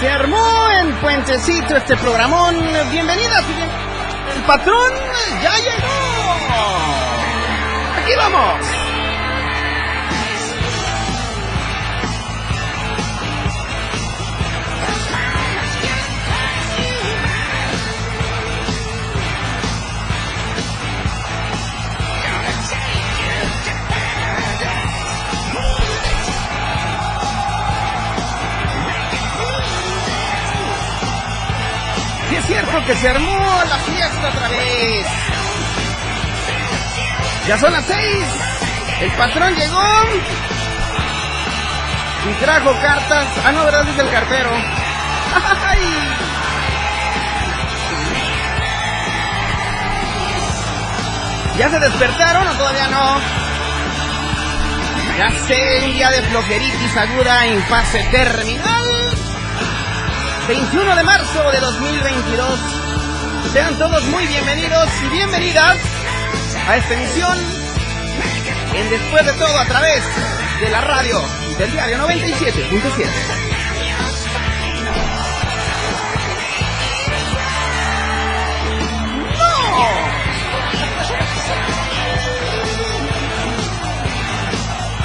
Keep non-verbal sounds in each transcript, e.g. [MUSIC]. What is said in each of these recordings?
Se armó en Puentecito este programón. Bienvenidas y bien... El patrón ya llegó. Aquí vamos. Cierto que se armó la fiesta otra vez. Ya son las seis. El patrón llegó. Y trajo cartas. Ah, no, ¿verdad? Es el cartero. [LAUGHS] ¡Ay! ¿Ya se despertaron o todavía no? Ya sé, un de flojeritis aguda en fase terminal. 21 de marzo de 2022. Sean todos muy bienvenidos y bienvenidas a esta emisión en Después de todo a través de la radio del diario 97.7.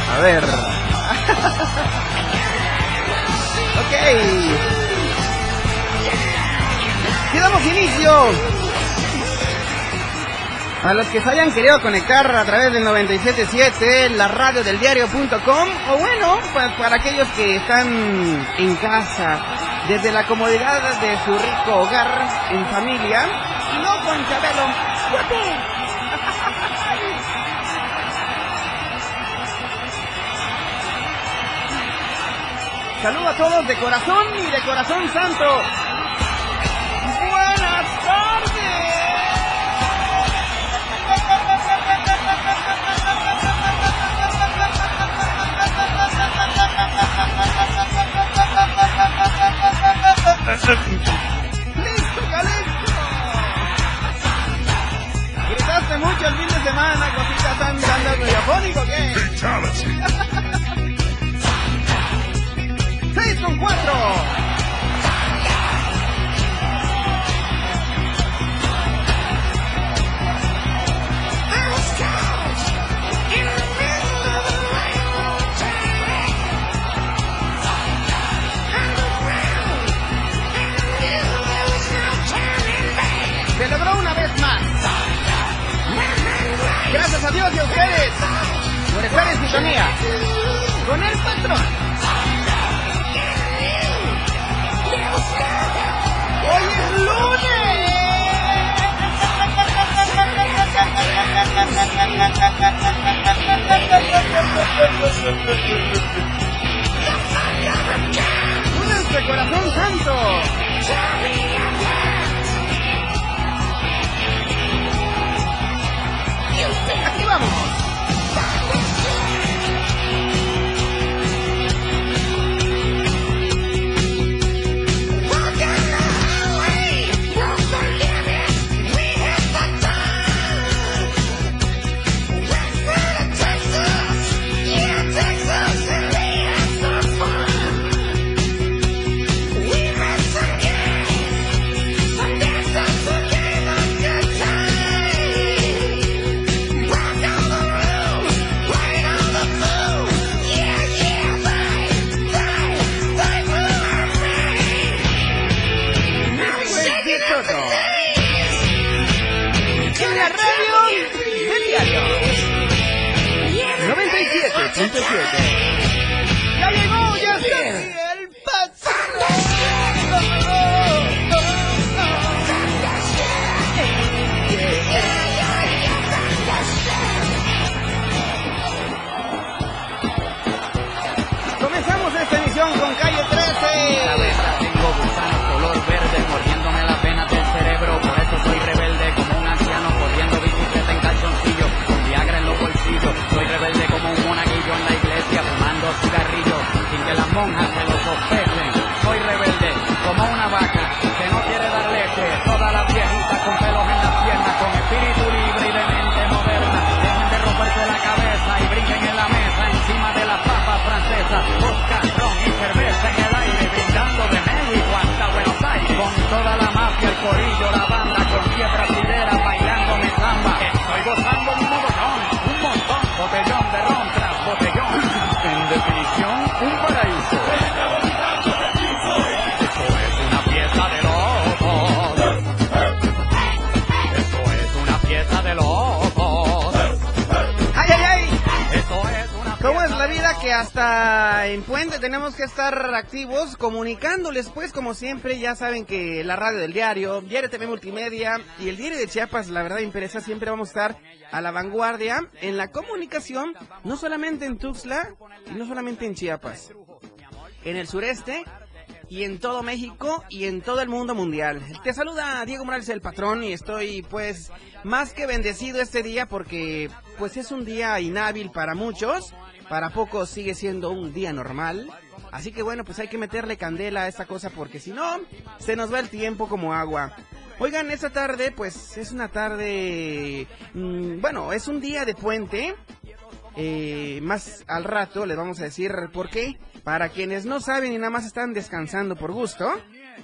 A ver. [LAUGHS] ok. Damos inicio a los que se hayan querido conectar a través del 977, la radio del diario.com, o bueno, pues para aquellos que están en casa, desde la comodidad de su rico hogar, en familia, y no con Chabelo. Saludo a todos de corazón y de corazón santo. ¡Listo, Calixto! Gritaste mucho el fin de semana, cosita tan tan radiofónico que. Fatality. 6 con 4. Gracias a Dios y a ustedes por estar en sintonía con el patrón. Hoy es lunes. ¡Únanse, corazón santo! Vamos. Hasta en Puente tenemos que estar activos comunicándoles pues como siempre ya saben que la radio del diario, Diario TV Multimedia y el diario de Chiapas la verdad interesa siempre vamos a estar a la vanguardia en la comunicación no solamente en Tuxtla y no solamente en Chiapas en el sureste y en todo México y en todo el mundo mundial. Te saluda Diego Morales el patrón y estoy pues más que bendecido este día porque pues es un día inhábil para muchos, para pocos sigue siendo un día normal. Así que bueno, pues hay que meterle candela a esta cosa porque si no, se nos va el tiempo como agua. Oigan, esta tarde pues es una tarde, mm, bueno, es un día de puente. Eh, más al rato les vamos a decir por qué. Para quienes no saben y nada más están descansando por gusto,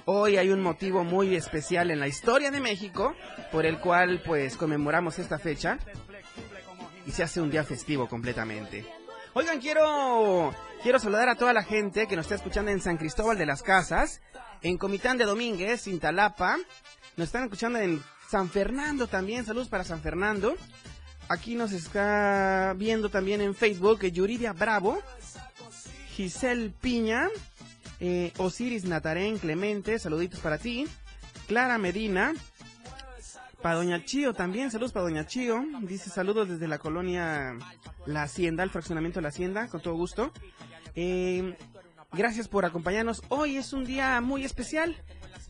hoy hay un motivo muy especial en la historia de México por el cual pues conmemoramos esta fecha y se hace un día festivo completamente. Oigan, quiero quiero saludar a toda la gente que nos está escuchando en San Cristóbal de las Casas, en Comitán de Domínguez, Cintalapa, nos están escuchando en San Fernando también, saludos para San Fernando. Aquí nos está viendo también en Facebook eh, Yuridia Bravo, Giselle Piña, eh, Osiris Natarén Clemente, saluditos para ti. Clara Medina, para Doña Chío también, saludos para Doña Chío. Dice saludos desde la colonia La Hacienda, el fraccionamiento de La Hacienda, con todo gusto. Eh, gracias por acompañarnos. Hoy es un día muy especial.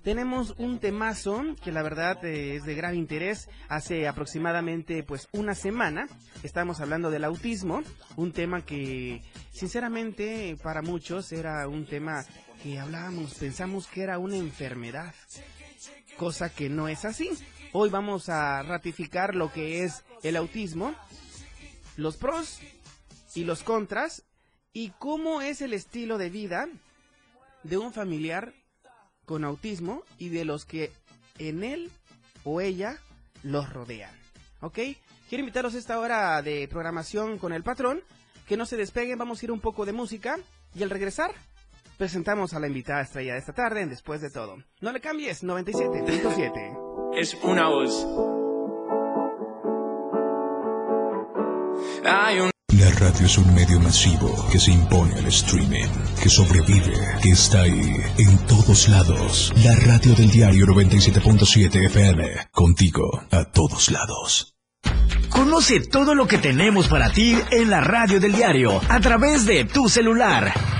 Tenemos un temazo que la verdad eh, es de gran interés. Hace aproximadamente pues una semana estamos hablando del autismo, un tema que sinceramente para muchos era un tema que hablábamos, pensamos que era una enfermedad, cosa que no es así. Hoy vamos a ratificar lo que es el autismo, los pros y los contras y cómo es el estilo de vida de un familiar con autismo y de los que en él o ella los rodean. ¿Ok? Quiero invitarlos a esta hora de programación con el patrón. Que no se despeguen, vamos a ir un poco de música. Y al regresar, presentamos a la invitada estrella de esta tarde en Después de Todo. No le cambies, 97.7. es una voz. Hay un La radio es un medio masivo que se impone al streaming, que sobrevive, que está ahí, en todos lados. La radio del diario 97.7 FM, contigo a todos lados. Conoce todo lo que tenemos para ti en la radio del diario a través de tu celular.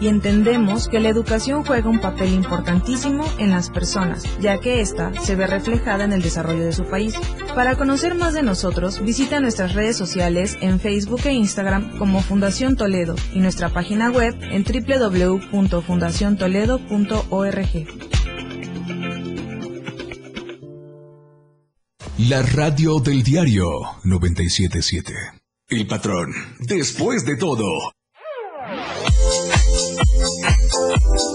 Y entendemos que la educación juega un papel importantísimo en las personas, ya que ésta se ve reflejada en el desarrollo de su país. Para conocer más de nosotros, visita nuestras redes sociales en Facebook e Instagram como Fundación Toledo y nuestra página web en www.fundaciontoledo.org. La radio del diario 977. El patrón, después de todo. Thank you.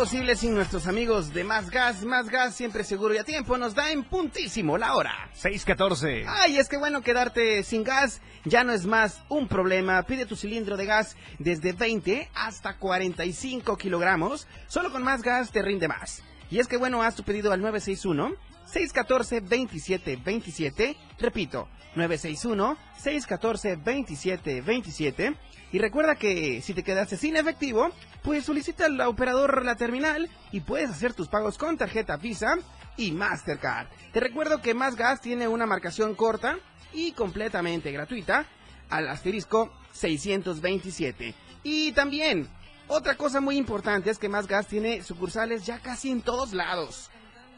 Posible sin nuestros amigos de Más Gas. Más Gas siempre seguro y a tiempo nos da en puntísimo la hora. 614. Ay, es que bueno quedarte sin gas ya no es más un problema. Pide tu cilindro de gas desde 20 hasta 45 kilogramos. Solo con Más Gas te rinde más. Y es que bueno, haz tu pedido al 961 614 2727. Repito, 961 614 2727. Y recuerda que si te quedaste sin efectivo, pues solicita al operador la terminal y puedes hacer tus pagos con tarjeta Visa y Mastercard. Te recuerdo que Más Gas tiene una marcación corta y completamente gratuita al asterisco 627. Y también, otra cosa muy importante es que Más Gas tiene sucursales ya casi en todos lados.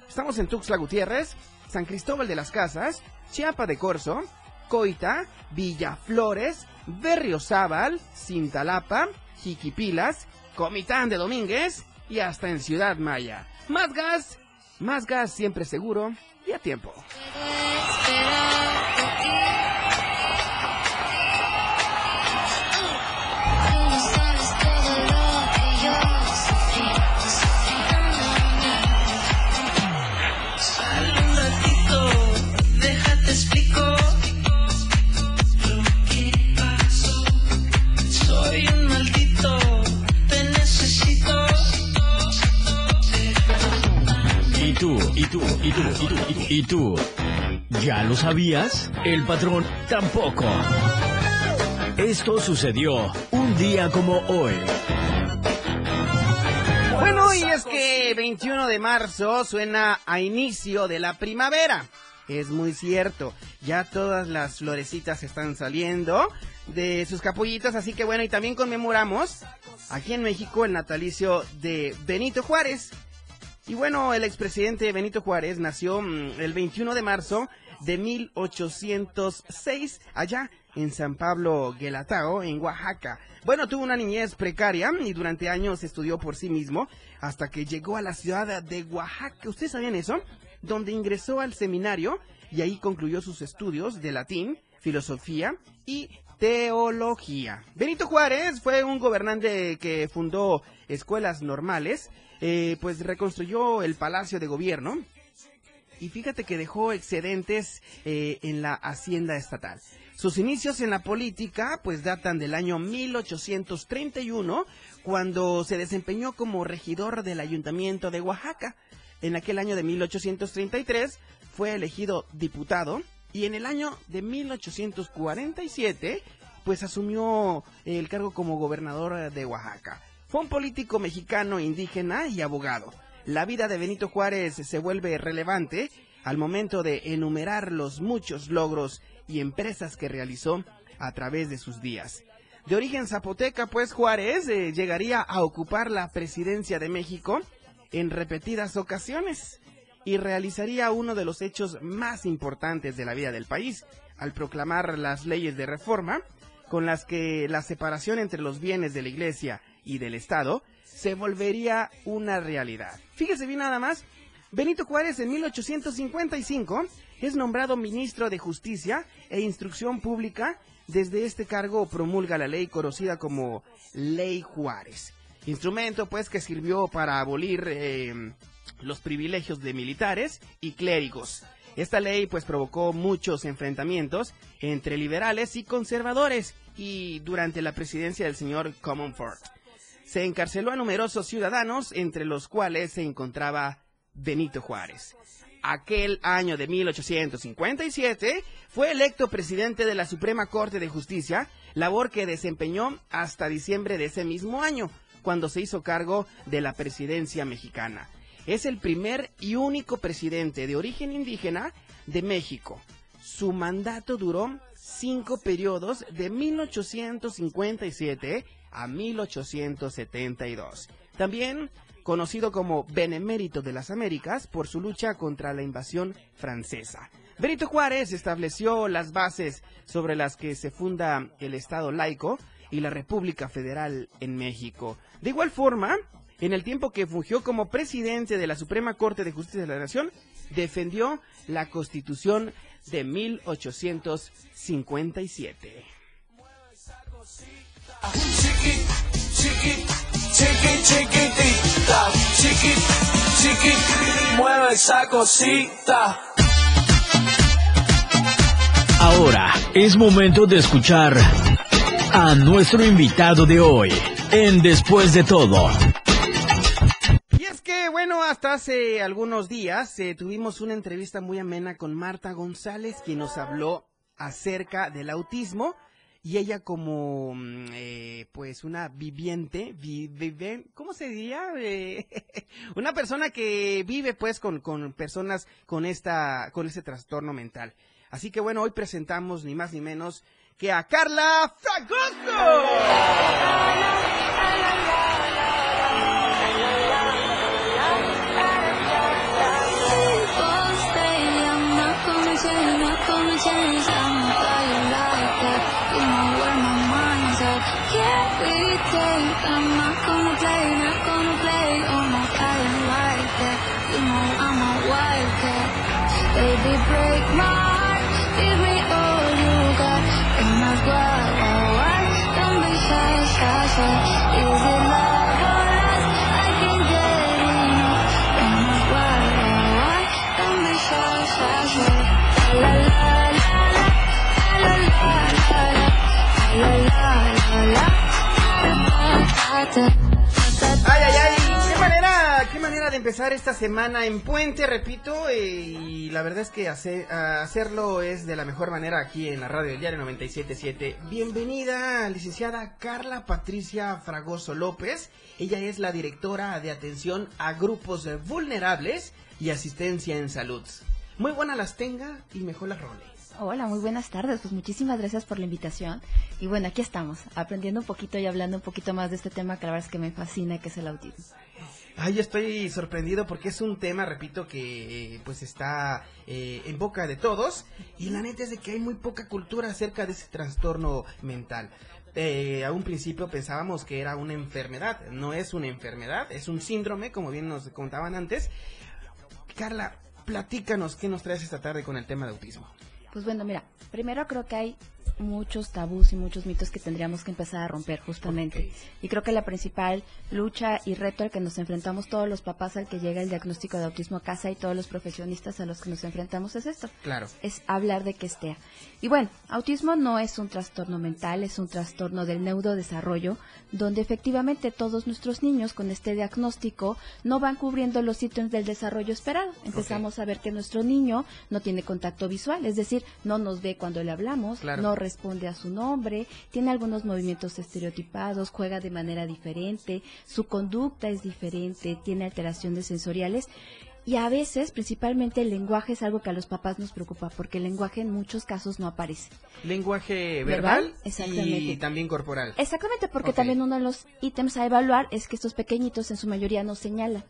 Estamos en Tuxtla Gutiérrez, San Cristóbal de las Casas, Chiapa de Corzo, Coita, Villaflores, Berriozábal, Cintalapa, Jiquipilas, Comitán de Domínguez y hasta en Ciudad Maya. Más gas, más gas siempre seguro y a tiempo. Tú? ¿Y tú? ¿Y tú? ¿Y tú? ¿Y tú? ¿Y tú? ¿Ya lo sabías? El patrón tampoco. Esto sucedió un día como hoy. Bueno, y es que 21 de marzo suena a inicio de la primavera. Es muy cierto, ya todas las florecitas están saliendo de sus capullitas, así que bueno, y también conmemoramos aquí en México el natalicio de Benito Juárez. Y bueno, el expresidente Benito Juárez nació mm, el 21 de marzo de 1806 allá en San Pablo Guelatao, en Oaxaca. Bueno, tuvo una niñez precaria y durante años estudió por sí mismo hasta que llegó a la ciudad de Oaxaca. ¿Ustedes sabían eso? Donde ingresó al seminario y ahí concluyó sus estudios de latín, filosofía y teología. Benito Juárez fue un gobernante que fundó escuelas normales, eh, pues reconstruyó el palacio de gobierno y fíjate que dejó excedentes eh, en la hacienda estatal. Sus inicios en la política pues datan del año 1831 cuando se desempeñó como regidor del ayuntamiento de Oaxaca. En aquel año de 1833 fue elegido diputado y en el año de 1847 pues asumió el cargo como gobernador de Oaxaca. Fue un político mexicano indígena y abogado. La vida de Benito Juárez se vuelve relevante al momento de enumerar los muchos logros y empresas que realizó a través de sus días. De origen zapoteca, pues Juárez eh, llegaría a ocupar la presidencia de México en repetidas ocasiones y realizaría uno de los hechos más importantes de la vida del país al proclamar las leyes de reforma con las que la separación entre los bienes de la Iglesia y del Estado se volvería una realidad. Fíjese bien nada más, Benito Juárez en 1855 es nombrado ministro de Justicia e Instrucción Pública. Desde este cargo promulga la ley conocida como Ley Juárez. Instrumento pues que sirvió para abolir eh, los privilegios de militares y clérigos. Esta ley pues provocó muchos enfrentamientos entre liberales y conservadores y durante la presidencia del señor Comonfort. Se encarceló a numerosos ciudadanos entre los cuales se encontraba Benito Juárez. aquel año de 1857, fue electo presidente de la Suprema Corte de Justicia, labor que desempeñó hasta diciembre de ese mismo año, cuando se hizo cargo de la presidencia mexicana. Es el primer y único presidente de origen indígena de México. Su mandato duró cinco periodos de 1857 a 1872. También conocido como Benemérito de las Américas por su lucha contra la invasión francesa. Benito Juárez estableció las bases sobre las que se funda el Estado laico y la República Federal en México. De igual forma, en el tiempo que fungió como presidente de la Suprema Corte de Justicia de la Nación, defendió la Constitución de 1857. Chiqui, chiqui, chiqui, chiquitita, chiqui, chiqui, mueve esa cosita. Ahora es momento de escuchar a nuestro invitado de hoy en Después de todo. Y es que, bueno, hasta hace algunos días eh, tuvimos una entrevista muy amena con Marta González, quien nos habló acerca del autismo. Y ella como, mm, eh, pues, una viviente, vi- vive- ¿cómo se diría? Eh, una persona que vive, pues, con, con personas con esta, con este trastorno mental. Así que, bueno, hoy presentamos ni más ni menos que a Carla Fragoso. 怎么 Ay, ay, ay, qué manera, qué manera de empezar esta semana en Puente, repito, eh, y la verdad es que hacerlo es de la mejor manera aquí en la radio del diario 977. Bienvenida, licenciada Carla Patricia Fragoso López. Ella es la directora de atención a grupos vulnerables y asistencia en salud. Muy buenas las tenga y mejor las role. Hola, muy buenas tardes. Pues muchísimas gracias por la invitación. Y bueno, aquí estamos, aprendiendo un poquito y hablando un poquito más de este tema que la verdad es que me fascina, que es el autismo. Ay, estoy sorprendido porque es un tema, repito, que eh, pues está eh, en boca de todos y la neta es de que hay muy poca cultura acerca de ese trastorno mental. Eh, a un principio pensábamos que era una enfermedad, no es una enfermedad, es un síndrome, como bien nos contaban antes. Carla, platícanos qué nos traes esta tarde con el tema de autismo. Pues bueno, mira, primero creo que hay muchos tabús y muchos mitos que tendríamos que empezar a romper justamente. Y creo que la principal lucha y reto al que nos enfrentamos todos los papás al que llega el diagnóstico de autismo a casa y todos los profesionistas a los que nos enfrentamos es esto. Claro. es hablar de que estea. Y bueno, autismo no es un trastorno mental, es un trastorno del neurodesarrollo, donde efectivamente todos nuestros niños con este diagnóstico no van cubriendo los ítems del desarrollo esperado. Empezamos a ver que nuestro niño no tiene contacto visual, es decir, no nos ve cuando le hablamos, Claro. no responde a su nombre, tiene algunos movimientos estereotipados, juega de manera diferente, su conducta es diferente, tiene alteraciones sensoriales. Y a veces, principalmente el lenguaje es algo que a los papás nos preocupa, porque el lenguaje en muchos casos no aparece. Lenguaje ¿Verbal? verbal, Exactamente. y también corporal. Exactamente, porque también uno de los ítems a evaluar es que estos pequeñitos en su mayoría no señalan,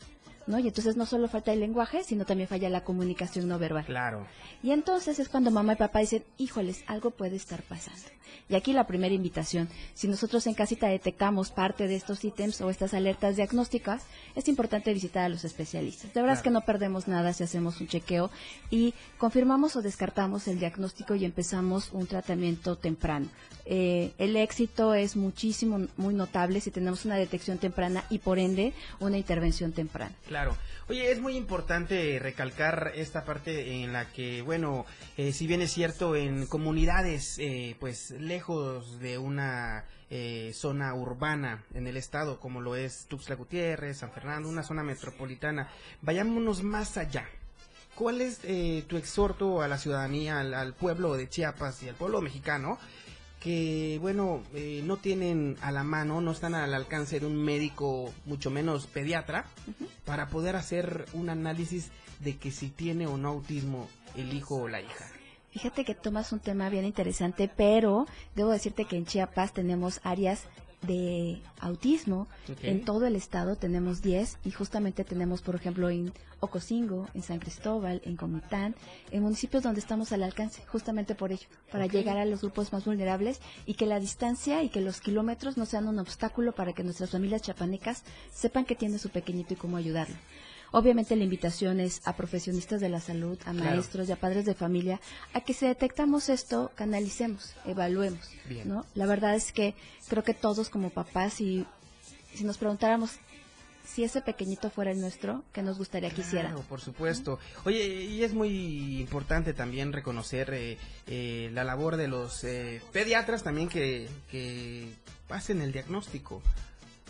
¿no? Y entonces no solo falta el lenguaje, sino también falla la comunicación no verbal. Claro. Y entonces es cuando mamá y papá dicen, híjoles, algo puede estar pasando. Y aquí la primera invitación, si nosotros en casita detectamos parte de estos ítems o estas alertas diagnósticas, es importante visitar a los especialistas. De verdad es que no perdemos nada si hacemos un chequeo y confirmamos o descartamos el diagnóstico y empezamos un tratamiento temprano. Eh, el éxito es muchísimo, muy notable si tenemos una detección temprana y por ende una intervención temprana. Claro. Oye, es muy importante recalcar esta parte en la que, bueno, eh, si bien es cierto, en comunidades, eh, pues lejos de una eh, zona urbana en el estado, como lo es Tuxtla Gutiérrez, San Fernando, una zona metropolitana, vayámonos más allá. ¿cuál es eh, tu exhorto a la ciudadanía, al, al pueblo de Chiapas y al pueblo mexicano? Que bueno, eh, no tienen a la mano, no están al alcance de un médico, mucho menos pediatra, para poder hacer un análisis de que si tiene o no autismo el hijo o la hija. Fíjate que tomas un tema bien interesante, pero debo decirte que en Chiapas tenemos áreas de autismo. En todo el estado tenemos 10 y justamente tenemos, por ejemplo, en Ocosingo, en San Cristóbal, en Comitán, en municipios donde estamos al alcance, justamente por ello, para llegar a los grupos más vulnerables y que la distancia y que los kilómetros no sean un obstáculo para que nuestras familias chapanecas sepan que tiene su pequeñito y cómo ayudarlo. Obviamente la invitación es a profesionistas de la salud, a Claro. maestros y a padres de familia, a que si detectamos esto, canalicemos, evaluemos, Bien. ¿no? La verdad es que creo que todos como papás, si, si nos preguntáramos si ese pequeñito fuera el nuestro, ¿qué nos gustaría que hiciera? Por supuesto. Oye, y es muy importante también reconocer eh, eh, la labor de los eh, pediatras también que, que hacen el diagnóstico.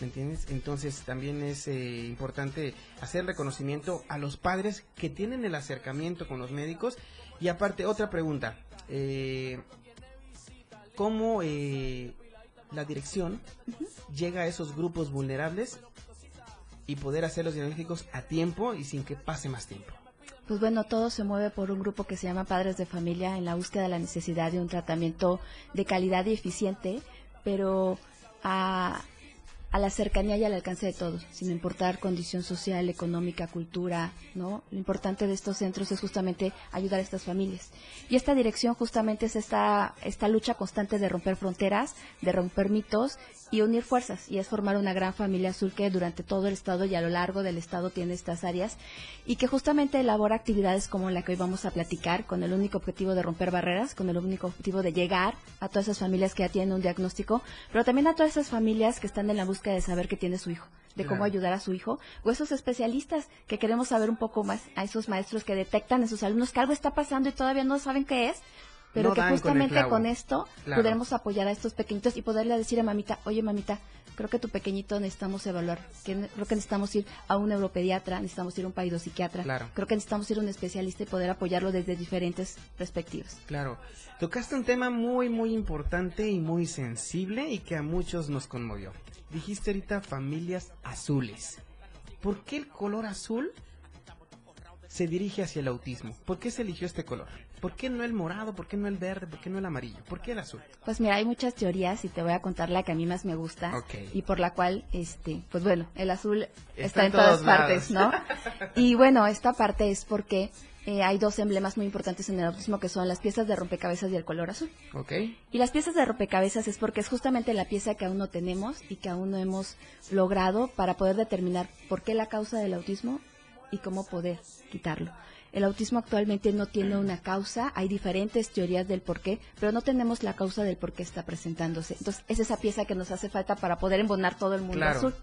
¿Me entiendes? Entonces también es eh, importante hacer reconocimiento a los padres que tienen el acercamiento con los médicos. Y aparte, otra pregunta. Eh, ¿Cómo eh, la dirección llega a esos grupos vulnerables y poder hacer los diagnósticos a tiempo y sin que pase más tiempo? Pues bueno, todo se mueve por un grupo que se llama Padres de Familia en la búsqueda de la necesidad de un tratamiento de calidad y eficiente, pero a, a la cercanía y al alcance de todos, sin importar condición social, económica, cultura, ¿no? Lo importante de estos centros es justamente ayudar a estas familias. Y esta dirección justamente es esta, esta lucha constante de romper fronteras, de romper mitos y unir fuerzas, y es formar una gran familia azul que durante todo el estado y a lo largo del estado tiene estas áreas, y que justamente elabora actividades como la que hoy vamos a platicar, con el único objetivo de romper barreras, con el único objetivo de llegar a todas esas familias que ya tienen un diagnóstico, pero también a todas esas familias que están en la búsqueda de saber qué tiene su hijo, de cómo Claro. ayudar a su hijo, o esos especialistas que queremos saber un poco más, a esos maestros que detectan en sus alumnos que algo está pasando y todavía no saben qué es, pero No que con justamente con, esto Claro. podremos apoyar a estos pequeñitos y poderle decir a mamita, oye mamita, creo que tu pequeñito necesitamos evaluar, que creo que necesitamos ir a un neuropediatra, necesitamos ir a un paidopsiquiatra, Claro. creo que necesitamos ir a un especialista y poder apoyarlo desde diferentes perspectivas. Claro, tocaste un tema muy, muy importante y muy sensible y que a muchos nos conmovió. Dijiste ahorita familias azules. ¿Por qué el color azul se dirige hacia el autismo? ¿Por qué se eligió este color? ¿Por qué no el morado? ¿Por qué no el verde? ¿Por qué no el amarillo? ¿Por qué el azul? Pues mira, hay muchas teorías y te voy a contar la que a mí más me gusta Ok. y por la cual, este, pues bueno, el azul está, Está en todas partes, ¿no? [LAUGHS] y bueno, esta parte es porque eh, hay dos emblemas muy importantes en el autismo que son las piezas de rompecabezas y el color azul. ¿Ok? Y las piezas de rompecabezas es porque es justamente la pieza que aún no tenemos y que aún no hemos logrado para poder determinar por qué la causa del autismo y cómo poder quitarlo. El autismo actualmente no tiene una causa, hay diferentes teorías del por qué, pero no tenemos la causa del por qué está presentándose. Entonces, es esa pieza que nos hace falta para poder embonar todo el mundo Claro. azul.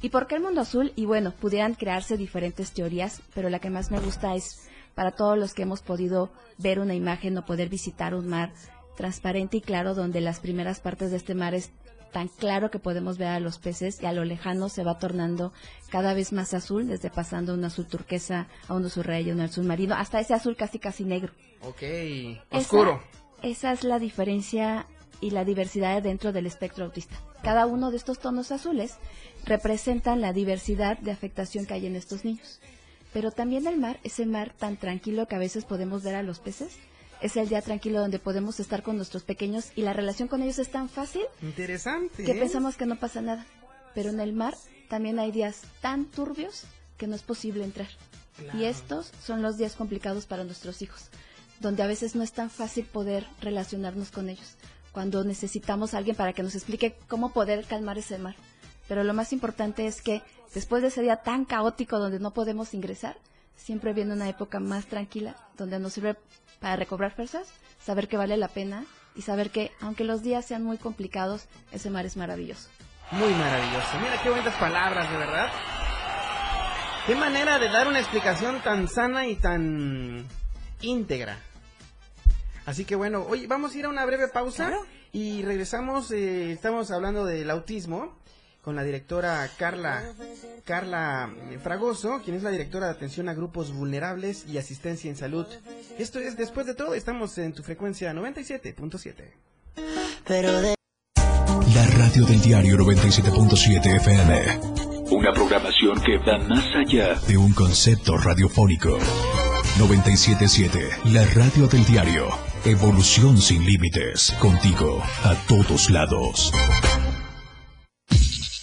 ¿Y por qué el mundo azul? Y bueno, pudieran crearse diferentes teorías, pero la que más me gusta es para todos los que hemos podido ver una imagen o poder visitar un mar transparente y claro, donde las primeras partes de este mar es tan claro que podemos ver a los peces y a lo lejano se va tornando cada vez más azul, desde pasando un azul turquesa a un azul rey, a un azul marino, hasta ese azul casi casi negro. Ok. Esa- Oscuro. Esa es la diferencia y la diversidad dentro del espectro autista. Cada uno de estos tonos azules representan la diversidad de afectación que hay en estos niños. Pero también el mar, ese mar tan tranquilo que a veces podemos ver a los peces, es el día tranquilo donde podemos estar con nuestros pequeños y la relación con ellos es tan fácil Interesante. que ¿eh? pensamos que no pasa nada. Pero en el mar también hay días tan turbios que no es posible entrar. Claro. Y estos son los días complicados para nuestros hijos, donde a veces no es tan fácil poder relacionarnos con ellos, cuando necesitamos a alguien para que nos explique cómo poder calmar ese mar. Pero lo más importante es que después de ese día tan caótico donde no podemos ingresar, siempre viene una época más tranquila, donde nos sirve para recobrar fuerzas, saber que vale la pena y saber que aunque los días sean muy complicados, ese mar es maravilloso. Muy maravilloso. Mira qué bonitas palabras, de verdad. Qué manera de dar una explicación tan sana y tan íntegra. Así que bueno, hoy vamos a ir a una breve pausa y regresamos. eh, estamos hablando del autismo con la directora Carla Carla Fragoso, quien es la directora de atención a grupos vulnerables y asistencia en salud. Esto es después de todo, estamos en tu frecuencia 97.7. La radio del diario 97.7 FM. Una programación que va más allá de un concepto radiofónico. 977, la radio del diario. Evolución sin límites. Contigo, a todos lados.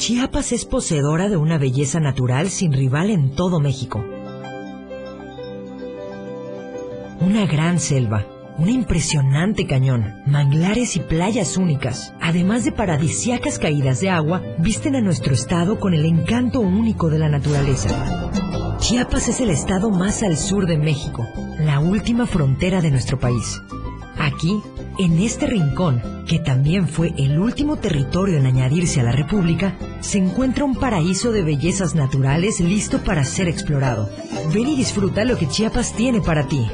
Chiapas es poseedora de una belleza natural sin rival en todo México. Una gran selva, un impresionante cañón, manglares y playas únicas, además de paradisiacas caídas de agua, visten a nuestro estado con el encanto único de la naturaleza. Chiapas es el estado más al sur de México, la última frontera de nuestro país. Aquí, en este rincón, que también fue el último territorio en añadirse a la República, se encuentra un paraíso de bellezas naturales listo para ser explorado. Ven y disfruta lo que Chiapas tiene para ti.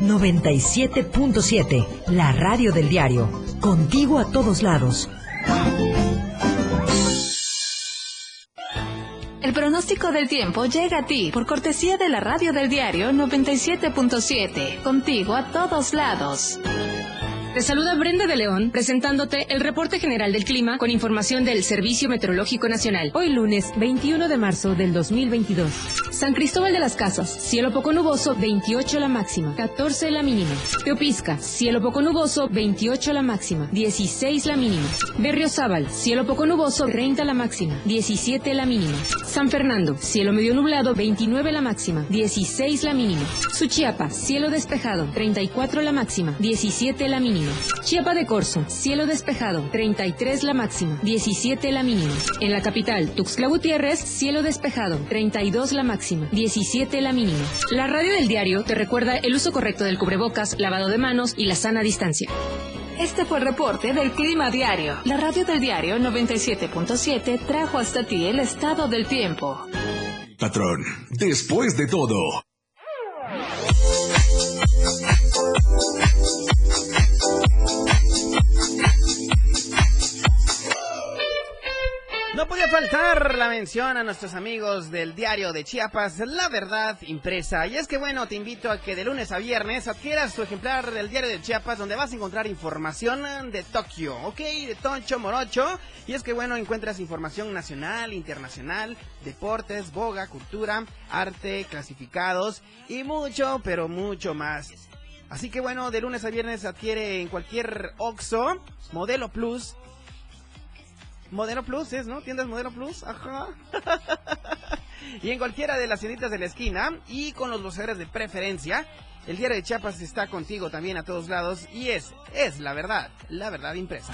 97.7, la radio del diario. Contigo a todos lados. El pronóstico del tiempo llega a ti por cortesía de la radio del diario 97.7. Contigo a todos lados. Te saluda Brenda de León presentándote el reporte general del clima con información del Servicio Meteorológico Nacional. Hoy lunes 21 de marzo del 2022. San Cristóbal de las Casas, cielo poco nuboso, 28 la máxima, 14 la mínima. Teopisca, cielo poco nuboso, 28 la máxima, 16 la mínima. Berriozábal, cielo poco nuboso, 30 la máxima, 17 la mínima. San Fernando, cielo medio nublado, 29 la máxima, 16 la mínima. Suchiapa, cielo despejado, 34 la máxima, 17 la mínima. Chiapa de Corzo, cielo despejado, 33 la máxima, 17 la mínima. En la capital, Tuxtla Gutiérrez, cielo despejado, 32 la máxima, 17 la mínima. La radio del diario te recuerda el uso correcto del cubrebocas, lavado de manos y la sana distancia. Este fue el reporte del Clima Diario. La radio del diario 97.7 trajo hasta ti el estado del tiempo. Patrón, después de todo. No podía faltar la mención a nuestros amigos del diario de Chiapas, La Verdad Impresa. Y es que bueno, te invito a que de lunes a viernes adquieras tu ejemplar del diario de Chiapas donde vas a encontrar información de Tokio, ¿ok? De Toncho Morocho. Y es que bueno, encuentras información nacional, internacional, deportes, boga, cultura, arte, clasificados y mucho, pero mucho más. Así que bueno, de lunes a viernes adquiere en cualquier Oxxo, Modelo Plus, Modelo Plus es, ¿no? Tiendas Modelo Plus, ajá. [LAUGHS] y en cualquiera de las tienditas de la esquina y con los voceros de preferencia, el diario de Chiapas está contigo también a todos lados y es, es la verdad, la verdad impresa.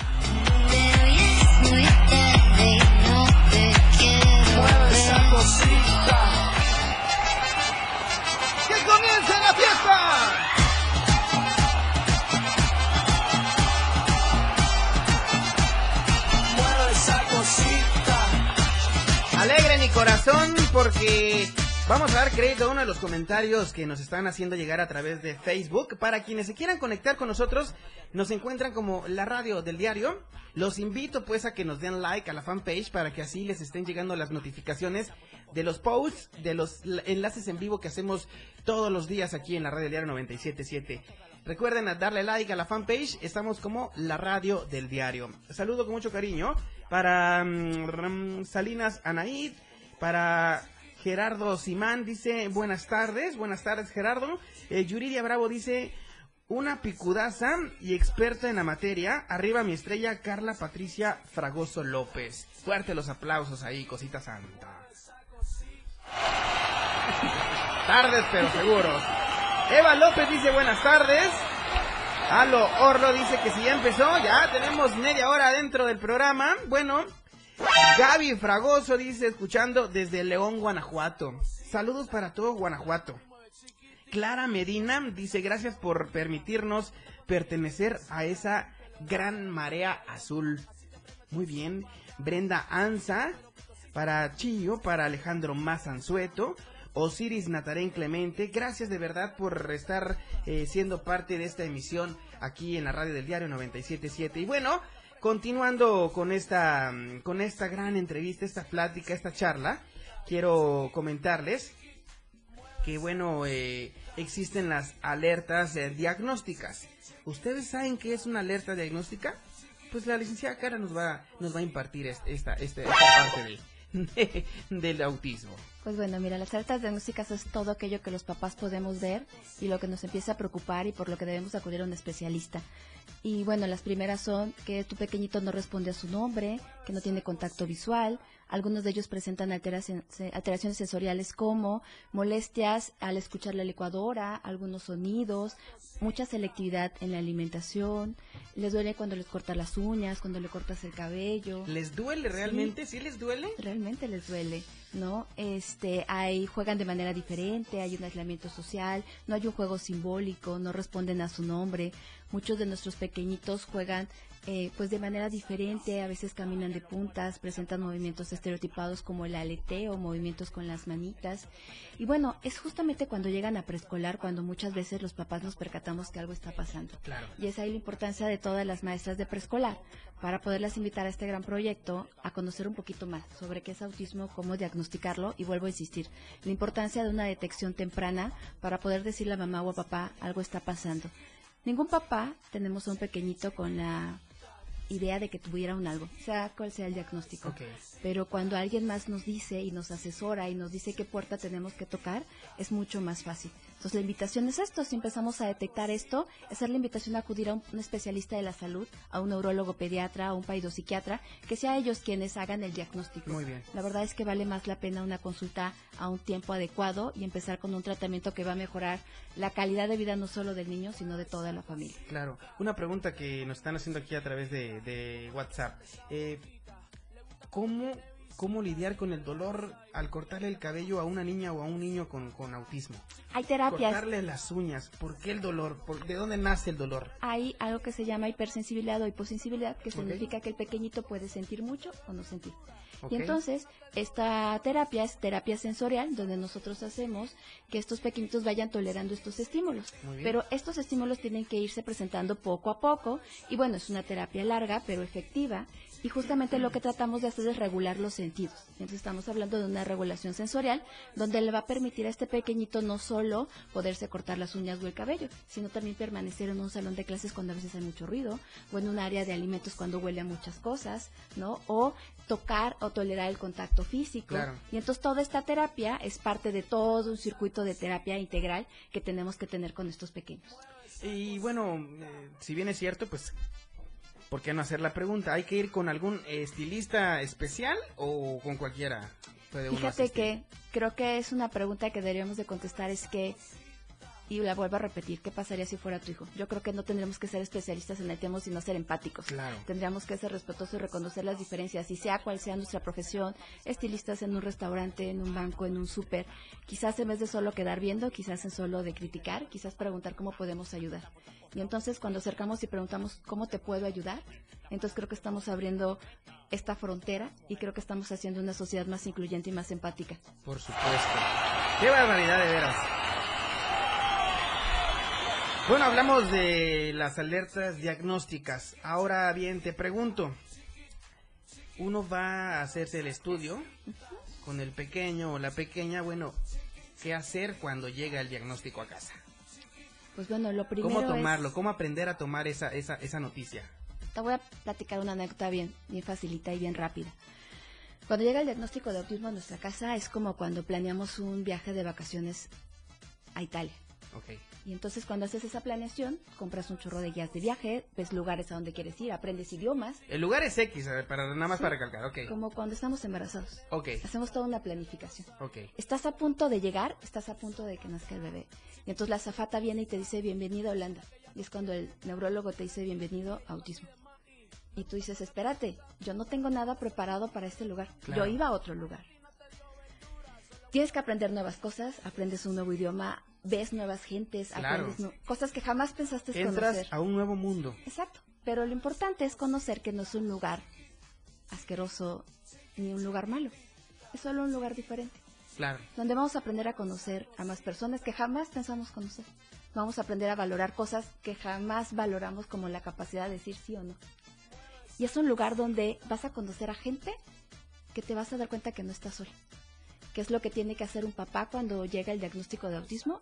¡Que comience la fiesta! Corazón porque vamos a dar crédito a uno de los comentarios que nos están haciendo llegar a través de Facebook. Para quienes se quieran conectar con nosotros, nos encuentran como la radio del diario. Los invito pues a que nos den like a la fanpage para que así les estén llegando las notificaciones de los posts, de los enlaces en vivo que hacemos todos los días aquí en la radio del diario 977. Recuerden darle like a la fanpage, estamos como la radio del diario. Saludo con mucho cariño para mm, Salinas Anaid, para Gerardo Simán, dice buenas tardes, buenas tardes Gerardo. Eh, Yuridia Bravo dice una picudaza y experta en la materia. Arriba mi estrella, Carla Patricia Fragoso López. Fuerte los aplausos ahí, cosita santa. [LAUGHS] Tardes, pero seguros. Eva López dice buenas tardes. Alo Orlo dice que si ya empezó, ya tenemos media hora dentro del programa. Bueno, Gaby Fragoso dice escuchando desde León, Guanajuato. Saludos para todo Guanajuato. Clara Medina dice gracias por permitirnos pertenecer a esa gran marea azul. Muy bien. Brenda Anza para Chillo, para Alejandro Mazanzueto. Osiris Natarén Clemente, gracias de verdad por estar eh, siendo parte de esta emisión aquí en la radio del diario 977. Y bueno, continuando con esta, con esta gran entrevista, esta plática, esta charla, quiero comentarles que bueno, eh, existen las alertas eh, diagnósticas. ¿Ustedes saben qué es una alerta diagnóstica? Pues la licenciada Cara nos va, nos va a impartir esta, esta, esta parte de, [LAUGHS] del autismo. Pues bueno, mira, las alertas diagnósticas es todo aquello que los papás podemos ver y lo que nos empieza a preocupar y por lo que debemos acudir a un especialista. Y bueno, las primeras son que tu pequeñito no responde a su nombre, que no tiene contacto visual, algunos de ellos presentan alteraciones sensoriales como molestias al escuchar la licuadora, algunos sonidos, mucha selectividad en la alimentación, les duele cuando les cortas las uñas, cuando le cortas el cabello. ¿Les duele realmente? ¿Sí, les duele? Realmente les duele. ¿no? Este, hay, juegan de manera diferente, hay un aislamiento social, no hay un juego simbólico, no responden a su nombre. Muchos de nuestros pequeñitos juegan eh, pues de manera diferente, a veces caminan de puntas, presentan movimientos estereotipados como el aleteo, movimientos con las manitas. Y bueno, es justamente cuando llegan a preescolar cuando muchas veces los papás nos percatamos que algo está pasando. Y es ahí la importancia de todas las maestras de preescolar para poderlas invitar a este gran proyecto a conocer un poquito más sobre qué es autismo, cómo diagnosticarlo y vuelvo a insistir, la importancia de una detección temprana para poder decirle a mamá o a papá algo está pasando. Ningún papá tenemos a un pequeñito con la idea de que tuviera un algo, sea cual sea el diagnóstico. Pero cuando alguien más nos dice y nos asesora y nos dice qué puerta tenemos que tocar, es mucho más fácil. Entonces la invitación es esto, si empezamos a detectar esto, hacer la invitación a acudir a un, especialista de la salud, a un neurólogo pediatra, a un paidopsiquiatra, que sea ellos quienes hagan el diagnóstico. Muy bien. La verdad es que vale más la pena una consulta a un tiempo adecuado y empezar con un tratamiento que va a mejorar la calidad de vida no solo del niño, sino de toda la familia. Claro. Una pregunta que nos están haciendo aquí a través de, WhatsApp. Eh, ¿Cómo cómo lidiar con el dolor al cortarle el cabello a una niña o a un niño con, autismo. Hay terapias. Cortarle las uñas. ¿Por qué el dolor? ¿De dónde nace el dolor? Hay algo que se llama hipersensibilidad o hiposensibilidad, que significa que el pequeñito puede sentir mucho o no sentir. Y entonces, esta terapia es terapia sensorial, donde nosotros hacemos que estos pequeñitos vayan tolerando estos estímulos. Pero estos estímulos tienen que irse presentando poco a poco. Y bueno, es una terapia larga, pero efectiva y justamente lo que tratamos de hacer es regular los sentidos. Entonces estamos hablando de una regulación sensorial donde le va a permitir a este pequeñito no solo poderse cortar las uñas o el cabello, sino también permanecer en un salón de clases cuando a veces hay mucho ruido o en un área de alimentos cuando huele a muchas cosas, ¿no? O tocar o tolerar el contacto físico. Y entonces toda esta terapia es parte de todo un circuito de terapia integral que tenemos que tener con estos pequeños. Y bueno, eh, si bien es cierto, pues ¿por qué no hacer la pregunta? ¿Hay que ir con algún estilista especial o con cualquiera? Fíjate que creo que es una pregunta que deberíamos de contestar, es que y la vuelvo a repetir, ¿qué pasaría si fuera tu hijo? Yo creo que no tendríamos que ser especialistas en el tema, sino ser empáticos. Claro. Tendríamos que ser respetuosos y reconocer las diferencias, y sea cual sea nuestra profesión, estilistas en un restaurante, en un banco, en un súper, quizás en vez de solo quedar viendo, quizás en solo de criticar, quizás preguntar cómo podemos ayudar. Y entonces cuando acercamos y preguntamos cómo te puedo ayudar, entonces creo que estamos abriendo esta frontera y creo que estamos haciendo una sociedad más incluyente y más empática. Por supuesto. Qué barbaridad de veras. Bueno, hablamos de las alertas diagnósticas. Ahora bien, te pregunto, uno va a hacerse el estudio con el pequeño o la pequeña, bueno, ¿qué hacer cuando llega el diagnóstico a casa? Pues bueno, lo primero ¿Cómo tomarlo? ¿Cómo aprender a tomar esa, esa, esa noticia? Te voy a platicar una anécdota bien, bien facilita y bien rápida. Cuando llega el diagnóstico de autismo a nuestra casa es como cuando planeamos un viaje de vacaciones a Italia. Ok. Y entonces cuando haces esa planeación, compras un chorro de guías de viaje, ves lugares a donde quieres ir, aprendes idiomas. El lugar es X, para, nada más Sí. para recalcar, ok. Como cuando estamos embarazados. Ok, Hacemos toda una planificación. ok. Estás a punto de llegar, estás a punto de que nazca el bebé. Y entonces la azafata viene y te dice bienvenido a Holanda. Y es cuando el neurólogo te dice bienvenido a autismo. Y tú dices, espérate, yo no tengo nada preparado para este lugar. Claro. Yo iba a otro lugar. Tienes que aprender nuevas cosas, aprendes un nuevo idioma, ves nuevas gentes, Claro. aprendes cosas que jamás pensaste Entras conocer. a un nuevo mundo. Exacto. Pero lo importante es conocer que no es un lugar asqueroso ni un lugar malo. Es solo un lugar diferente Claro. donde vamos a aprender a conocer a más personas que jamás pensamos conocer. Vamos a aprender a valorar cosas que jamás valoramos como la capacidad de decir sí o no. Y es un lugar donde vas a conocer a gente que te vas a dar cuenta que no estás sola. ¿Qué es lo que tiene que hacer un papá cuando llega el diagnóstico de autismo?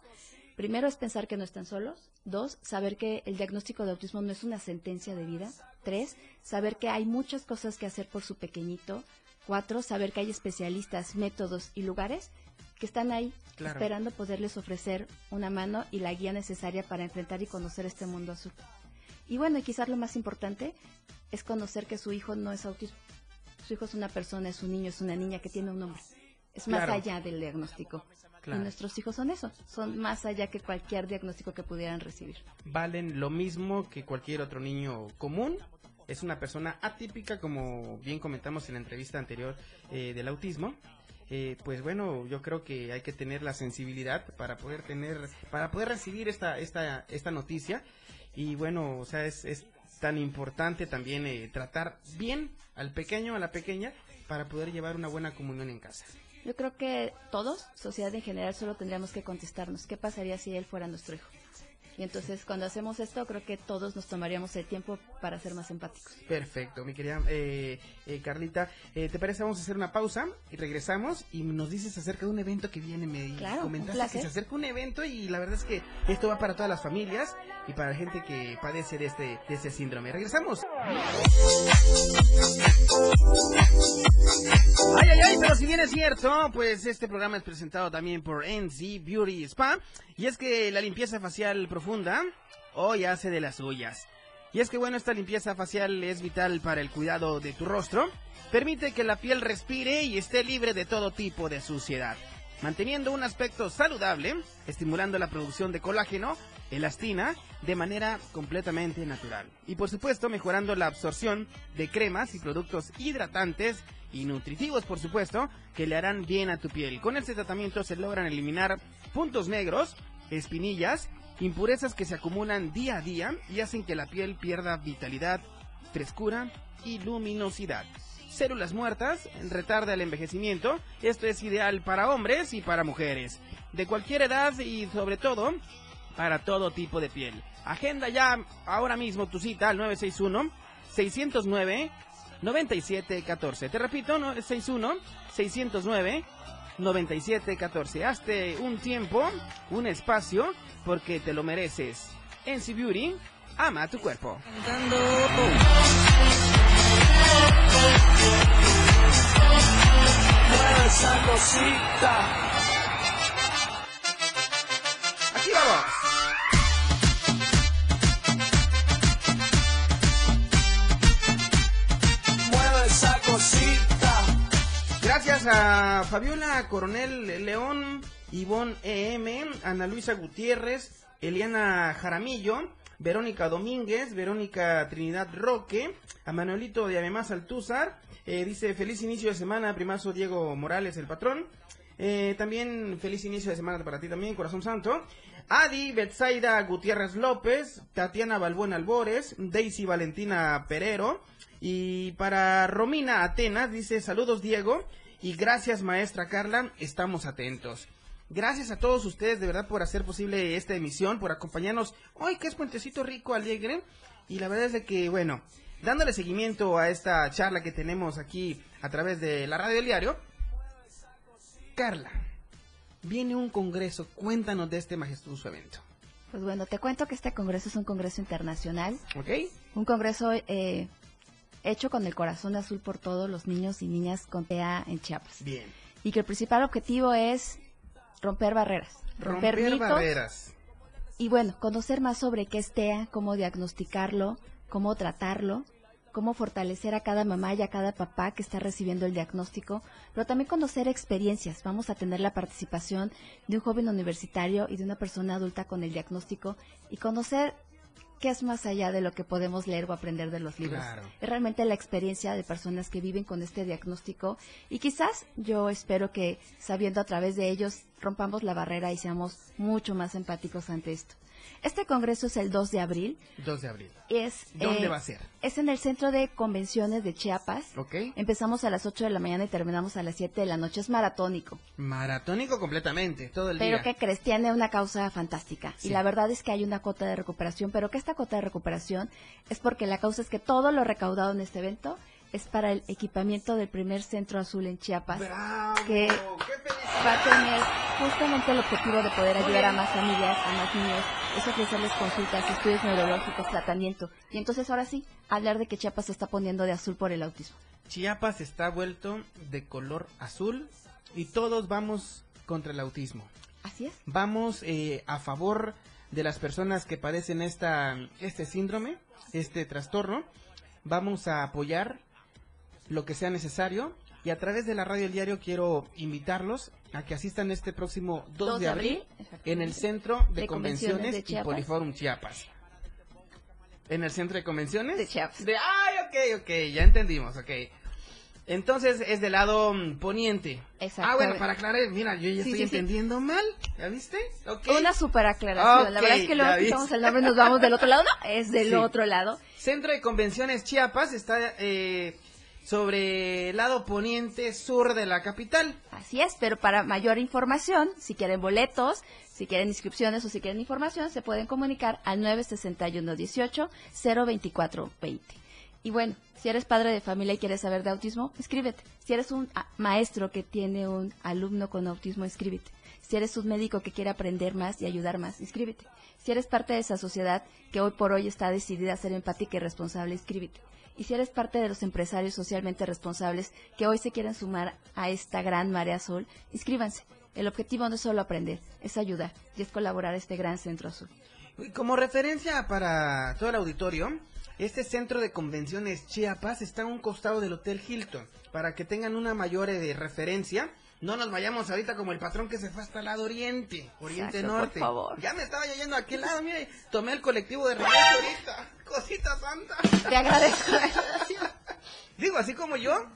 Primero es pensar que no están solos. Dos, saber que el diagnóstico de autismo no es una sentencia de vida. Tres, saber que hay muchas cosas que hacer por su pequeñito. Cuatro, saber que hay especialistas, métodos y lugares que están ahí Claro. esperando poderles ofrecer una mano y la guía necesaria para enfrentar y conocer este mundo azul. Y bueno, y quizás lo más importante es conocer que su hijo no es autismo. Su hijo es una persona, es un niño, es una niña que tiene un nombre. Es más Claro. allá del diagnóstico. Claro. Y nuestros hijos son eso, son más allá que cualquier diagnóstico que pudieran recibir. Valen lo mismo que cualquier otro niño común. Es una persona atípica, como bien comentamos en la entrevista anterior eh, del autismo. Eh, pues bueno, yo creo que hay que tener la sensibilidad para poder tener, para poder recibir esta, esta, esta noticia. Y bueno, o sea, es, es tan importante también eh, tratar bien al pequeño, a la pequeña, para poder llevar una buena comunión en casa. Yo creo que todos, sociedad en general, solo tendríamos que contestarnos qué pasaría si él fuera nuestro hijo. Y entonces cuando hacemos esto, creo que todos nos tomaríamos el tiempo para ser más empáticos. Perfecto, mi querida eh, eh, Carlita. Eh, ¿Te parece? Vamos a hacer una pausa y regresamos y nos dices acerca de un evento que viene. Me Claro, comentaste que se acerca un evento y la verdad es que esto va para todas las familias y para la gente que padece de este, de este síndrome. Regresamos. Ay, ay, ay, pero si bien es cierto, pues este programa es presentado también por NC Beauty Spa. Y es que la limpieza facial profunda hoy hace de las suyas. Y es que bueno, esta limpieza facial es vital para el cuidado de tu rostro. Permite que la piel respire y esté libre de todo tipo de suciedad. Manteniendo un aspecto saludable, estimulando la producción de colágeno, elastina, de manera completamente natural. Y por supuesto, mejorando la absorción de cremas y productos hidratantes y nutritivos, por supuesto, que le harán bien a tu piel. Con este tratamiento se logran eliminar puntos negros, espinillas, impurezas que se acumulan día a día y hacen que la piel pierda vitalidad, frescura y luminosidad. Células muertas retarda el envejecimiento. Esto es ideal para hombres y para mujeres, de cualquier edad y sobre todo para todo tipo de piel. Agenda ya ahora mismo tu cita al 961 609 9714. Te repito, 961 609 9714. Hazte un tiempo, un espacio, porque te lo mereces. NC Beauty, ama tu cuerpo. Esa cosita. Aquí vamos. Mueve esa cosita. Gracias a Fabiola Coronel León, Ivonne EM, Ana Luisa Gutiérrez, Eliana Jaramillo, Verónica Domínguez, Verónica Trinidad Roque, a Manuelito de Además Altúzar, eh, dice feliz inicio de semana, primazo Diego Morales, el patrón. Eh, también feliz inicio de semana para ti también, corazón santo. Adi Betsaida Gutiérrez López, Tatiana Balbuena Albores, Daisy Valentina Perero. Y para Romina Atenas dice saludos Diego y gracias maestra Carla, estamos atentos. Gracias a todos ustedes de verdad por hacer posible esta emisión, por acompañarnos hoy que es puentecito rico, alegre. Y la verdad es de que, bueno, dándole seguimiento a esta charla que tenemos aquí a través de la radio del diario. Carla, viene un congreso, cuéntanos de este majestuoso evento. Pues bueno, te cuento que este congreso es un congreso internacional, ¿Ok? un congreso eh, hecho con el corazón azul por todos los niños y niñas con TEA en Chiapas. Bien. Y que el principal objetivo es romper barreras, romper, Romper mitos, barreras. y bueno, conocer más sobre qué es TEA, cómo diagnosticarlo, cómo tratarlo, cómo fortalecer a cada mamá y a cada papá que está recibiendo el diagnóstico, pero también conocer experiencias. Vamos a tener la participación de un joven universitario y de una persona adulta con el diagnóstico y conocer qué es más allá de lo que podemos leer o aprender de los libros. Es realmente la experiencia de personas que viven con este diagnóstico y quizás yo espero que sabiendo a través de ellos rompamos la barrera y seamos mucho más empáticos ante esto. Este congreso es el 2 de abril. 2 de abril. Es, ¿Dónde eh, va a ser? Es en el Centro de Convenciones de Chiapas. Ok. Empezamos a las 8 de la mañana y terminamos a las 7 de la noche. Es maratónico. Maratónico completamente, todo el Pero día. que crees, tiene una causa fantástica. Sí. Y la verdad es que hay una cota de recuperación, pero que esta cota de recuperación es porque la causa es que todo lo recaudado en este evento es para el equipamiento del primer centro azul en Chiapas. Que va a tener justamente el objetivo de poder ayudar a más familias, a más niños, es ofrecerles consultas, estudios neurológicos, tratamiento. Y entonces ahora sí, hablar de que Chiapas se está poniendo de azul por el autismo. Chiapas está vuelto de color azul y todos vamos contra el autismo. Así es. Vamos eh, a favor de las personas que padecen esta, este síndrome, este trastorno. Vamos a apoyar lo que sea necesario y a través de la radio El diario quiero invitarlos a que asistan este próximo 2, de abril, en el Centro de, De Convenciones Convenciones, de y. Poliforum Chiapas. ¿En el Centro de Convenciones? De Chiapas. De, ay, ok, ok, ya entendimos, ok. Entonces es del lado mm, poniente. Exacto. Ah, bueno, para aclarar, mira, yo ya Sí, estoy sí, sí. entendiendo mal, ¿ya viste? Ok. Una super aclaración. la verdad es que luego quitamos el nombre y nos vamos del otro lado. No, es del otro lado. Centro de Convenciones Chiapas está eh, sobre el lado poniente sur de la capital. Así es, pero para mayor información, si quieren boletos, si quieren inscripciones o si quieren información, se pueden comunicar al 961 18 024 20. Y bueno, si eres padre de familia y quieres saber de autismo, inscríbete. Si eres un ah, maestro que tiene un alumno con autismo, inscríbete. Si eres un médico que quiere aprender más y ayudar más, inscríbete. Si eres parte de esa sociedad que hoy por hoy está decidida a ser empática y responsable, inscríbete. Y si eres parte de los empresarios socialmente responsables que hoy se quieren sumar a esta gran marea azul, inscríbanse. El objetivo no es solo aprender, es ayudar y es colaborar a este gran centro azul. Como referencia para todo el auditorio, este centro de convenciones Chiapas está a un costado del Hotel Hilton. Para que tengan una mayor eh, referencia, no nos vayamos ahorita como el patrón que se fue hasta el lado oriente, oriente Exacto, por norte. favor. Ya me estaba yo yendo a aquel lado, mire, tomé el colectivo de regreso ahorita. Cosita santa. Te agradezco. [LAUGHS] Digo, así como yo,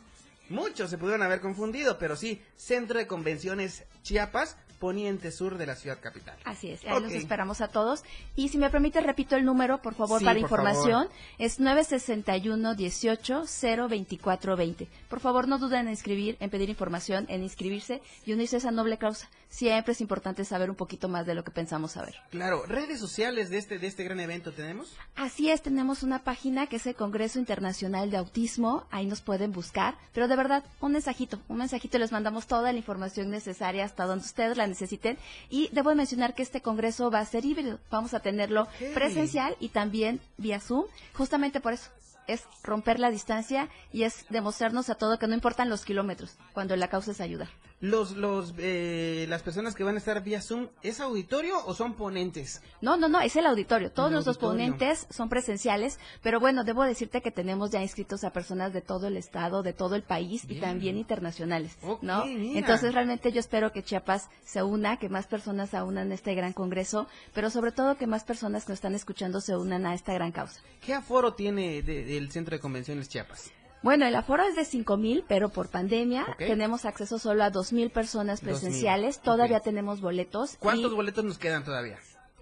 muchos se pudieron haber confundido, pero sí, Centro de Convenciones Chiapas, poniente sur de la ciudad capital. Así es, ahí los esperamos a todos. Y si me permite, repito el número, por favor, Sí, para por información. favor. Es 961 18 024 20. Por favor, no duden en escribir, en pedir información, en inscribirse y unirse a esa noble causa. Siempre es importante saber un poquito más de lo que pensamos saber. Claro, redes sociales de este, de este gran evento tenemos. Así es, tenemos una página que es el Congreso Internacional de Autismo, ahí nos pueden buscar, pero de verdad, un mensajito, un mensajito y les mandamos toda la información necesaria hasta donde ustedes la necesiten. Y debo de mencionar que este congreso va a ser híbrido, vamos a tenerlo presencial y también vía Zoom, justamente por eso. Es romper la distancia y es demostrarnos a todo que no importan los kilómetros, cuando la causa es ayudar. Los, los, eh, las personas que van a estar vía Zoom, ¿es auditorio o son ponentes? No, no, no, es el auditorio. Todos El nuestros auditorio. ponentes son presenciales, pero bueno, debo decirte que tenemos ya inscritos a personas de todo el estado, de todo el país y también internacionales, Ok, ¿no? mira. Entonces realmente yo espero que Chiapas se una, que más personas se unan a este gran congreso, pero sobre todo que más personas que nos están escuchando se unan a esta gran causa. ¿Qué aforo tiene de- del Centro de Convenciones Chiapas? Bueno, el aforo es de 5.000, pero por pandemia tenemos acceso solo a 2.000 personas 2,000, presenciales. Todavía tenemos boletos. ¿Cuántos y- boletos nos quedan todavía?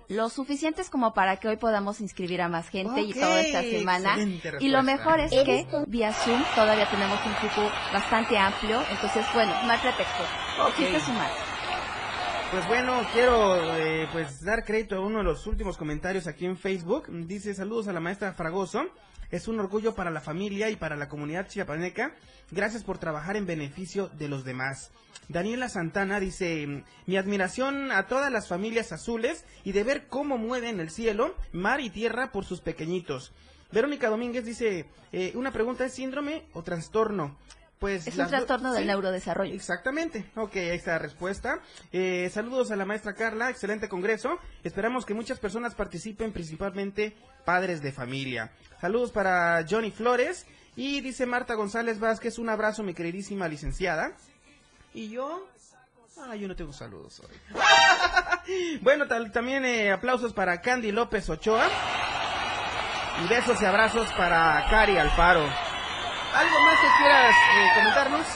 lo suficientes como para que hoy podamos inscribir a más gente y toda esta semana. Y lo mejor es que vía Zoom todavía tenemos un cupo bastante amplio, entonces bueno, no hay pretexto. Existe sumar. Pues bueno, quiero eh, pues dar crédito a uno de los últimos comentarios aquí en Facebook. Dice saludos a la maestra Fragoso. Es un orgullo para la familia y para la comunidad chiapaneca. Gracias por trabajar en beneficio de los demás. Daniela Santana dice, mi admiración a todas las familias azules y de ver cómo mueven el cielo, mar y tierra por sus pequeñitos. Verónica Domínguez dice, eh, una pregunta, ¿es síndrome o trastorno? Pues... Es un trastorno del neurodesarrollo. Exactamente. Ok, ahí está la respuesta. Eh, saludos a la maestra Carla, excelente congreso. Esperamos que muchas personas participen, principalmente padres de familia. Saludos para Johnny Flores. Y dice Marta González Vázquez, un abrazo mi queridísima licenciada. Y yo... Ah, yo no tengo saludos hoy. [LAUGHS] bueno, también eh, aplausos para Candy López Ochoa. Y besos y abrazos para Cari Alfaro. ¿Algo más que quieras eh, comentarnos?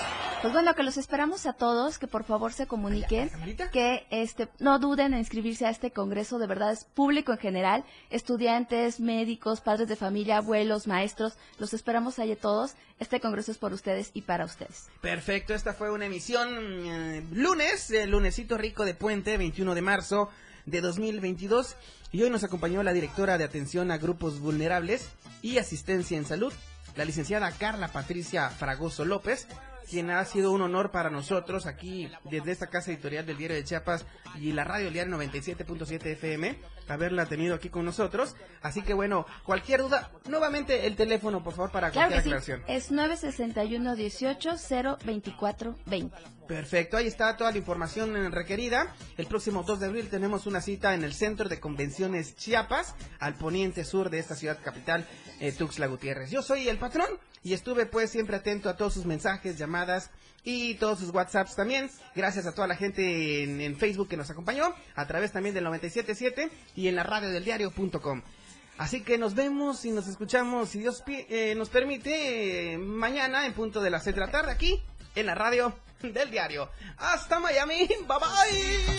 Pues bueno, que los esperamos a todos, que por favor se comuniquen, que este no duden en inscribirse a este congreso, de verdad es público en general, estudiantes, médicos, padres de familia, abuelos, maestros, los esperamos ahí todos. Este congreso es por ustedes y para ustedes. Perfecto, esta fue una emisión eh, lunes, el lunesito rico de Puente, 21 de marzo de 2022, y hoy nos acompañó la directora de atención a grupos vulnerables y asistencia en salud, la licenciada Carla Patricia Fragoso López, quien ha sido un honor para nosotros aquí desde esta casa editorial del Diario de Chiapas y la radio Diario 97.7 FM, haberla tenido aquí con nosotros. Así que bueno, cualquier duda, nuevamente el teléfono, por favor, para cualquier aclaración. Es 961 18 024 20. Perfecto, ahí está toda la información requerida. El próximo 2 de abril tenemos una cita en el Centro de Convenciones Chiapas, al poniente sur de esta ciudad capital, eh, Tuxtla Gutiérrez. Yo soy el patrón y estuve pues siempre atento a todos sus mensajes, llamadas y todos sus WhatsApps también. Gracias a toda la gente en, Facebook que nos acompañó, a través también del 977 y en la radio del diario.com. Así que nos vemos y nos escuchamos, si Dios eh, nos permite, mañana en punto de las 6 de la tarde aquí en la radio del diario. Hasta Miami, bye bye.